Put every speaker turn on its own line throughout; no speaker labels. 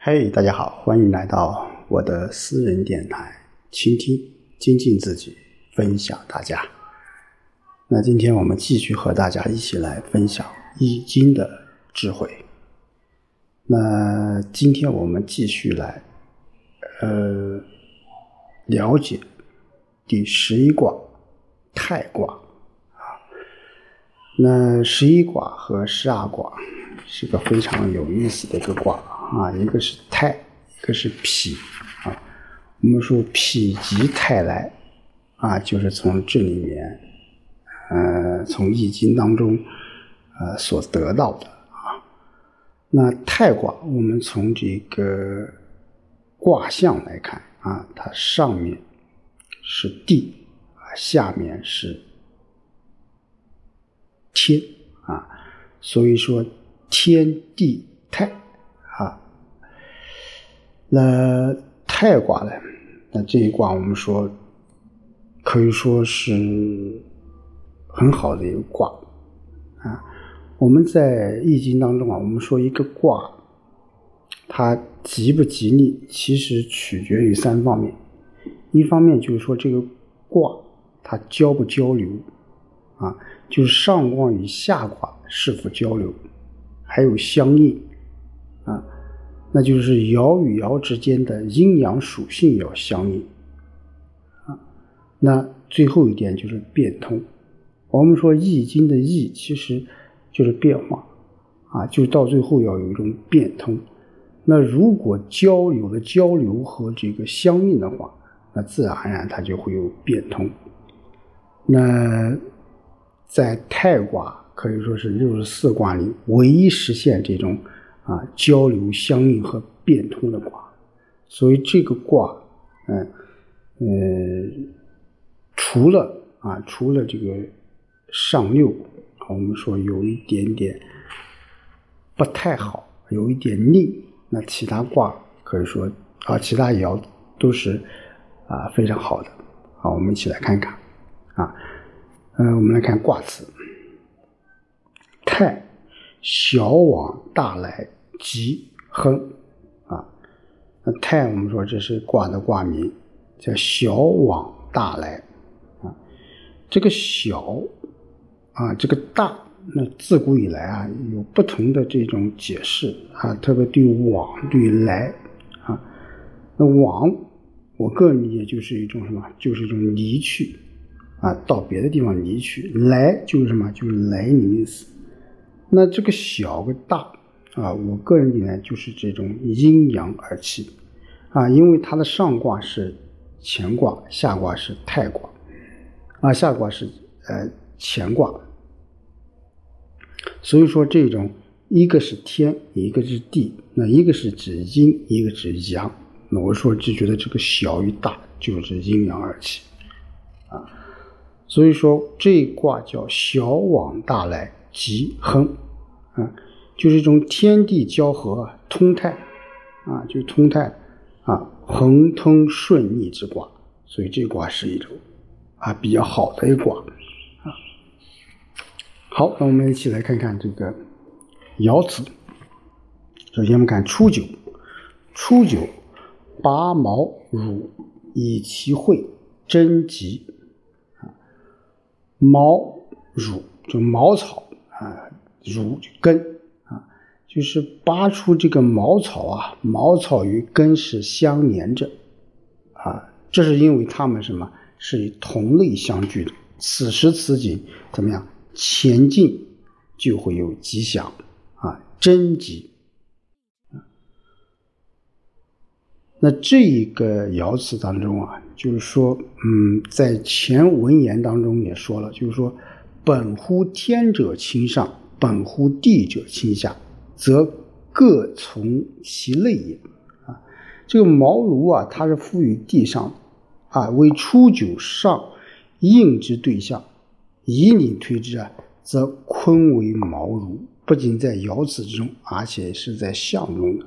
嘿，大家好，欢迎来到我的私人电台，倾听、精进自己，分享大家。那今天我们继续和大家一起来分享《易经》的智慧。那今天我们继续来，呃，了解第十一卦太卦啊。那十一卦和十二卦是个非常有意思的一个卦。啊，一个是太，一个是否啊。我们说否极泰来啊，就是从这里面，呃，从易经当中呃所得到的啊。那太卦，我们从这个卦象来看啊，它上面是地啊，下面是天啊，所以说天地。那太卦呢？那这一卦我们说可以说是很好的一个卦啊。我们在易经当中啊，我们说一个卦它吉不吉利，其实取决于三方面。一方面就是说这个卦它交不交流啊，就是上卦与下卦是否交流，还有相应。那就是爻与爻之间的阴阳属性要相应啊。那最后一点就是变通。我们说《易经》的“易”其实就是变化啊，就到最后要有一种变通。那如果交有了交流和这个相应的话，那自然而然它就会有变通。那在太卦可以说是六十四卦里唯一实现这种。啊，交流相应和变通的卦，所以这个卦，嗯，呃，除了啊，除了这个上六，我们说有一点点不太好，有一点逆，那其他卦可以说啊，其他爻都是啊非常好的。好，我们一起来看看啊，嗯，我们来看卦辞，太小往大来。吉亨啊，那太我们说这是卦的卦名，叫小往大来啊。这个小啊，这个大，那自古以来啊有不同的这种解释啊，特别对往对来啊。那往，我个人理解就是一种什么？就是一种离去啊，到别的地方离去。来就是什么？就是来临的意思。那这个小跟大。啊，我个人理解就是这种阴阳二气，啊，因为它的上卦是乾卦，下卦是太卦，啊，下卦是呃乾卦，所以说这种一个是天，一个是地，那一个是指阴，一个指阳，那我说就觉得这个小与大就是阴阳二气，啊，所以说这卦叫小往大来，吉亨，啊。就是一种天地交合、通泰，啊，就通泰，啊，亨通顺逆之卦，所以这卦是一种啊比较好的一卦，啊。好，那我们一起来看看这个爻辞。首先我们看初九，初九，拔毛乳以其会，贞吉，啊，毛乳就茅草啊，乳就根。就是拔出这个茅草啊，茅草与根是相连着，啊，这是因为它们什么是以同类相聚的。此时此景怎么样？前进就会有吉祥啊，贞吉。那这一个爻辞当中啊，就是说，嗯，在前文言当中也说了，就是说，本乎天者亲上，本乎地者亲下。则各从其类也，啊，这个茅庐啊，它是附于地上，啊，为初九上应之对象，以你推之啊，则坤为茅庐，不仅在爻辞之中，而且是在象中的，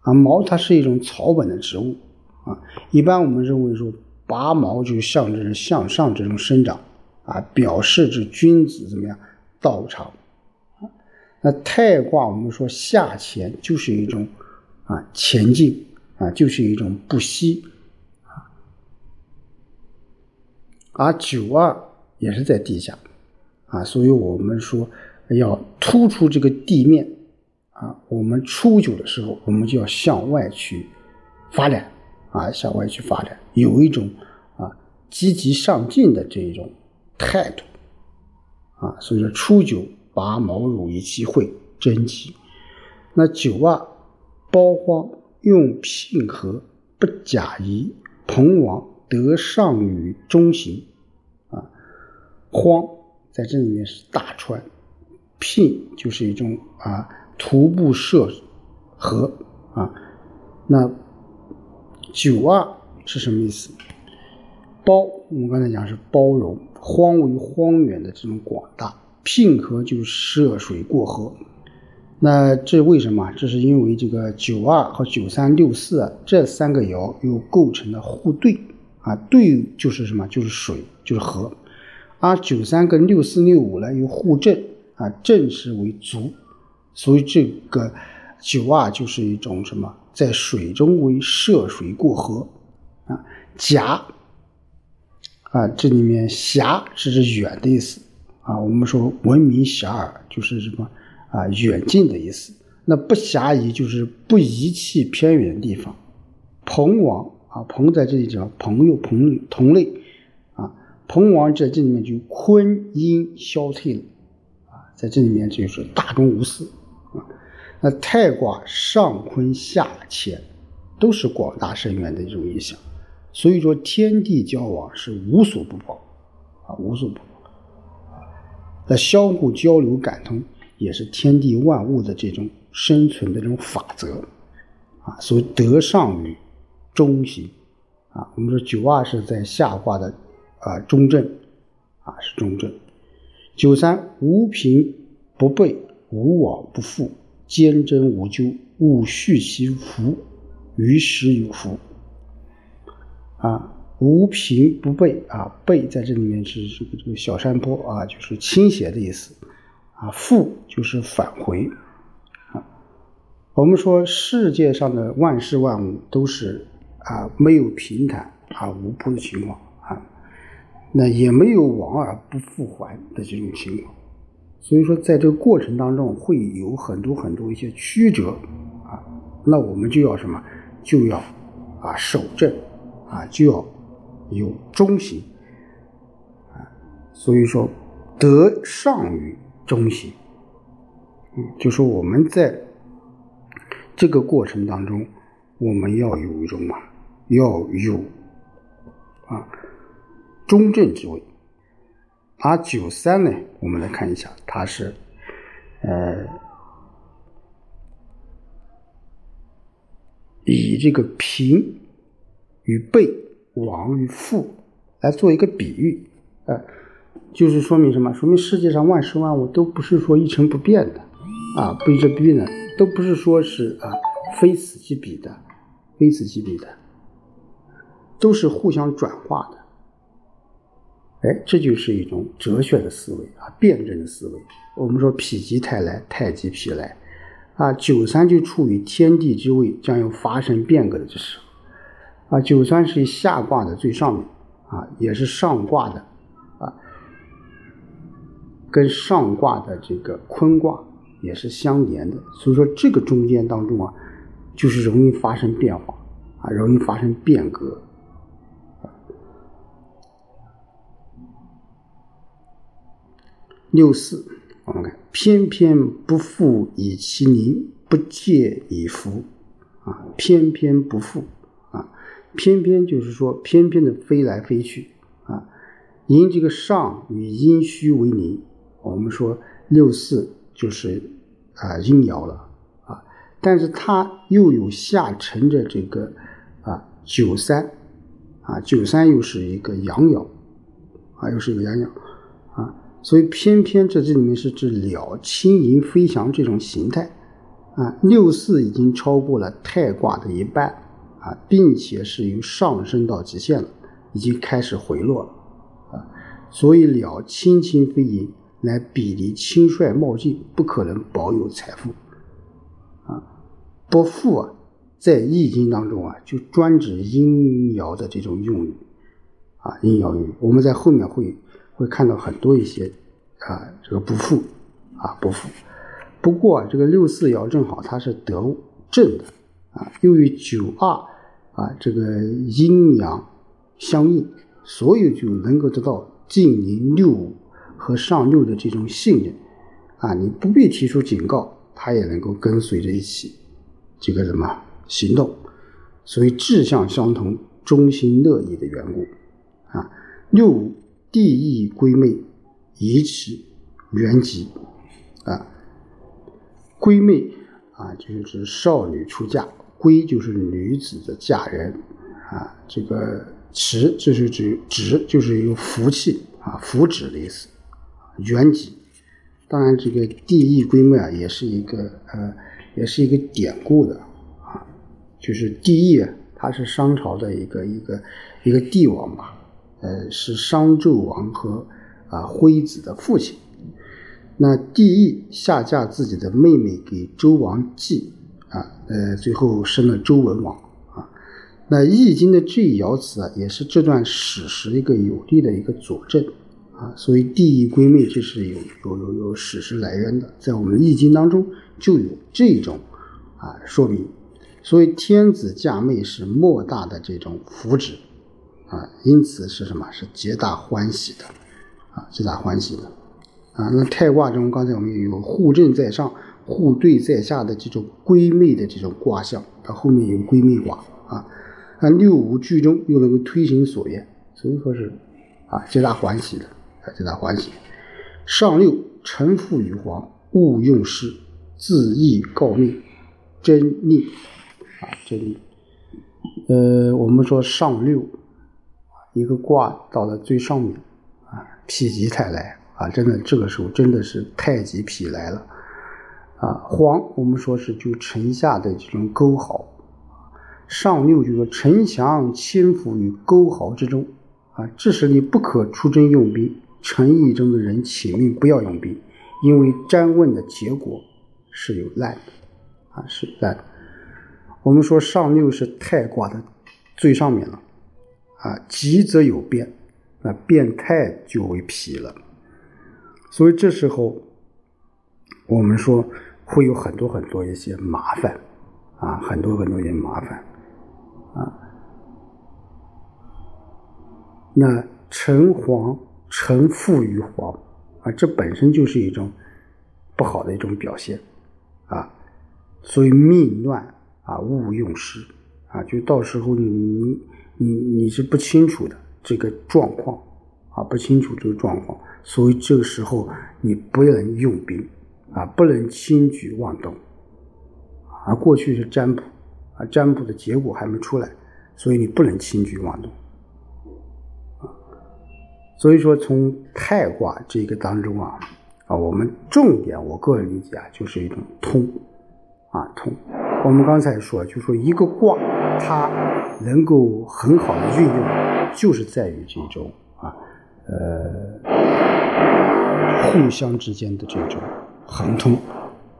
啊，茅它是一种草本的植物，啊，一般我们认为说拔毛就象征着向上这种生长，啊，表示着君子怎么样道长。那太卦，我们说下乾就是一种啊前进啊，就是一种不息啊。而九二也是在地下啊，所以我们说要突出这个地面啊。我们初九的时候，我们就要向外去发展啊，向外去发展，有一种啊积极上进的这一种态度啊。所以说初九拔毛乳以其会真吉。那九二包荒用聘和不假仪，彭王得上与中行啊。荒在这里面是大川，聘就是一种啊徒步涉河啊。那九二是什么意思？包我们刚才讲是包容，荒为荒原的这种广大，聘和就是涉水过河。那这为什么？这是因为这个九二和九三六四这三个爻又构成了互兑啊，兑就是什么？就是水，就是河。而九三跟六四六五呢又互震啊，震是为足，所以这个九二就是一种什么？在水中为涉水过河啊，夹啊，这里面狭是指远的意思啊。我们说闻名遐迩就是什么？啊，远近的意思。那不暇夷就是不遗弃偏远的地方。朋王啊，朋在这里叫朋友、朋友同类啊。朋王在这里面就坤阴消退了啊，在这里面就是大公无私啊。那太卦上坤下乾，都是广大深远的一种意象。所以说天地交往是无所不包啊，无所不包。那相互交流感通。也是天地万物的这种生存的这种法则啊，所以德上于中行啊。我们说九二是在下卦的啊中正啊是中正。九三无凭不备，无往不复，坚贞无咎，勿恤其福，于时有福啊。无凭不备啊，背在这里面是这个这个小山坡啊，就是倾斜的意思。啊，复就是返回啊。我们说世界上的万事万物都是啊没有平坦啊无铺的情况啊，那也没有往而不复还的这种情况。所以说，在这个过程当中会有很多很多一些曲折啊，那我们就要什么？就要啊守正啊，就要有中行啊。所以说，得上于。中心，嗯，就说我们在这个过程当中，我们要有一种嘛，要有啊中正之位。而九三呢，我们来看一下，它是呃以这个平与背、王与父来做一个比喻，呃。就是说明什么？说明世界上万事万物都不是说一成不变的，啊，不一成不变的，都不是说是啊非此即彼的，非此即彼的，都是互相转化的。哎，这就是一种哲学的思维啊，辩证的思维。我们说否极泰来，泰极否来，啊，九三就处于天地之位，将要发生变革的之时，啊，九三是下卦的最上面，啊，也是上卦的。啊跟上卦的这个坤卦也是相连的，所以说这个中间当中啊，就是容易发生变化啊，容易发生变革。六四，我们看，偏偏不复以其宁，不借以福啊，偏偏不复，偏偏就是说偏偏的飞来飞去啊，因这个上与阴虚为邻。我们说六四就是啊阴爻了啊，但是它又有下沉着这个啊九三啊九三又是一个阳爻啊又是一个阳爻啊，所以偏偏这这里面是指鸟轻盈飞翔这种形态啊六四已经超过了太卦的一半啊，并且是由上升到极限了，已经开始回落了啊，所以鸟轻轻飞盈。来比离轻率冒进，不可能保有财富啊！不富啊，在易经当中啊，就专指阴爻的这种用语啊，阴爻用语。我们在后面会会看到很多一些啊，这个不复啊，不复。不过这个六四爻正好它是得正的啊，又与九二啊这个阴阳相应，所以就能够得到近邻六五和上六的这种信任啊，你不必提出警告，它也能够跟随着一起这个什么行动，所以志向相同、忠心乐意的缘故啊。六五地义归妹，以此原籍啊。闺妹啊，就是指少女出嫁，归就是女子的嫁人啊。这个池就是指指就是有福气啊，福祉的意思。原籍，当然这个帝义闺妹啊，也是一个呃，也是一个典故的啊。就是帝义，他是商朝的一个一个一个帝王吧，呃，是商纣王和啊徽子的父亲。那帝义下嫁自己的妹妹给周王季，啊，呃，最后生了周文王，啊，那《易经》的这一爻辞啊，也是这段史实一个有力的一个佐证，啊，所以帝义归妹这是有有有有史实来源的，在我们《易经》当中就有这种啊说明，所以天子嫁妹是莫大的这种福祉，啊，因此是什么？是皆大欢喜的，啊，皆大欢喜的。啊，那太卦中，刚才我们有互正在上、互对在下的这种归妹的这种卦象，它后面有归妹卦啊。那六五居中又能够推行所愿，所以说是啊，皆大欢喜的啊，皆大欢喜。上六臣父与皇，勿用事，自意告命，真逆啊，真逆。呃，我们说上六一个卦到了最上面啊，否极泰来。啊，真的，这个时候真的是太极否来了，啊，黄我们说是就臣下的这种沟壕，上六就说臣降千伏于沟壕之中，啊，致使你不可出征用兵，臣意中的人请命不要用兵，因为占问的结果是有难的，啊，是难。我们说上六是太卦的最上面了，啊，吉则有变，那变态就为否了。所以这时候，我们说会有很多很多一些麻烦，啊，很多很多一些麻烦，啊，那臣皇臣附于皇，啊，这本身就是一种不好的一种表现，啊，所以命乱啊，勿用事，啊，就到时候你你你你是不清楚的这个状况，啊，不清楚这个状况。所以这个时候你不能用兵啊，不能轻举妄动啊。过去是占卜啊，占卜的结果还没出来，所以你不能轻举妄动啊。所以说从太卦这个当中啊啊，我们重点我个人理解啊，就是一种通啊通。我们刚才说，就说一个卦它能够很好的运用，就是在于这种啊呃。互相之间的这种恒通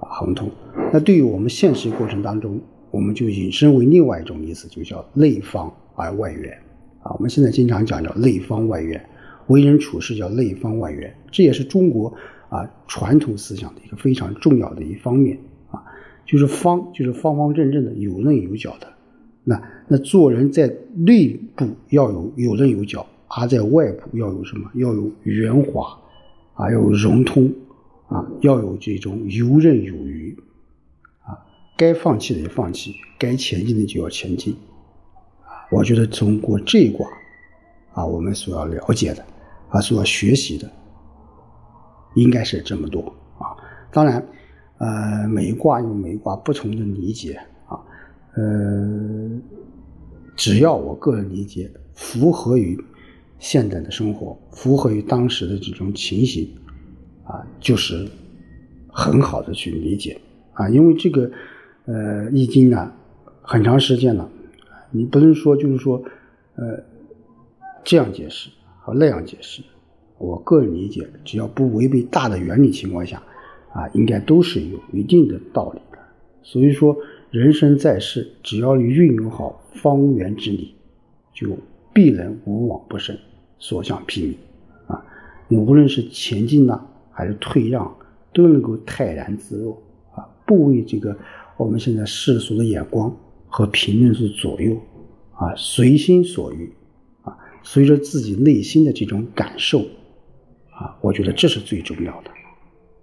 啊，恒通。那对于我们现实过程当中，我们就引申为另外一种意思，就叫内方而外圆啊。我们现在经常讲叫内方外圆，为人处事叫内方外圆，这也是中国啊传统思想的一个非常重要的一方面啊。就是方，就是方方正正的，有棱有角的。那那做人在内部要有有棱有角，而在外部要有什么？要有圆滑。啊，要有融通，啊，要有这种游刃有余，啊，该放弃的就放弃，该前进的就要前进，啊，我觉得通过这一卦，啊，我们所要了解的，啊，所要学习的，应该是这么多，啊，当然，呃，每一卦有每一卦不同的理解，啊，呃，只要我个人理解符合于。现代的生活符合于当时的这种情形，啊，就是很好的去理解啊，因为这个呃《易经》呢，很长时间了，你不能说就是说呃这样解释和那样解释，我个人理解，只要不违背大的原理情况下，啊，应该都是有一定的道理的。所以说，人生在世，只要你运用好方圆之理，就必能无往不胜，所向披靡。啊，你无论是前进呢，还是退让，都能够泰然自若。啊，不为这个我们现在世俗的眼光和评论所左右。啊，随心所欲。啊，随着自己内心的这种感受。啊，我觉得这是最重要的。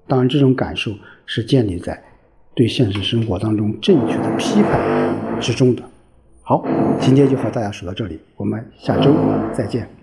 当然，这种感受是建立在。对现实生活当中正确的批判之中的，好，今天就和大家说到这里，我们下周再见。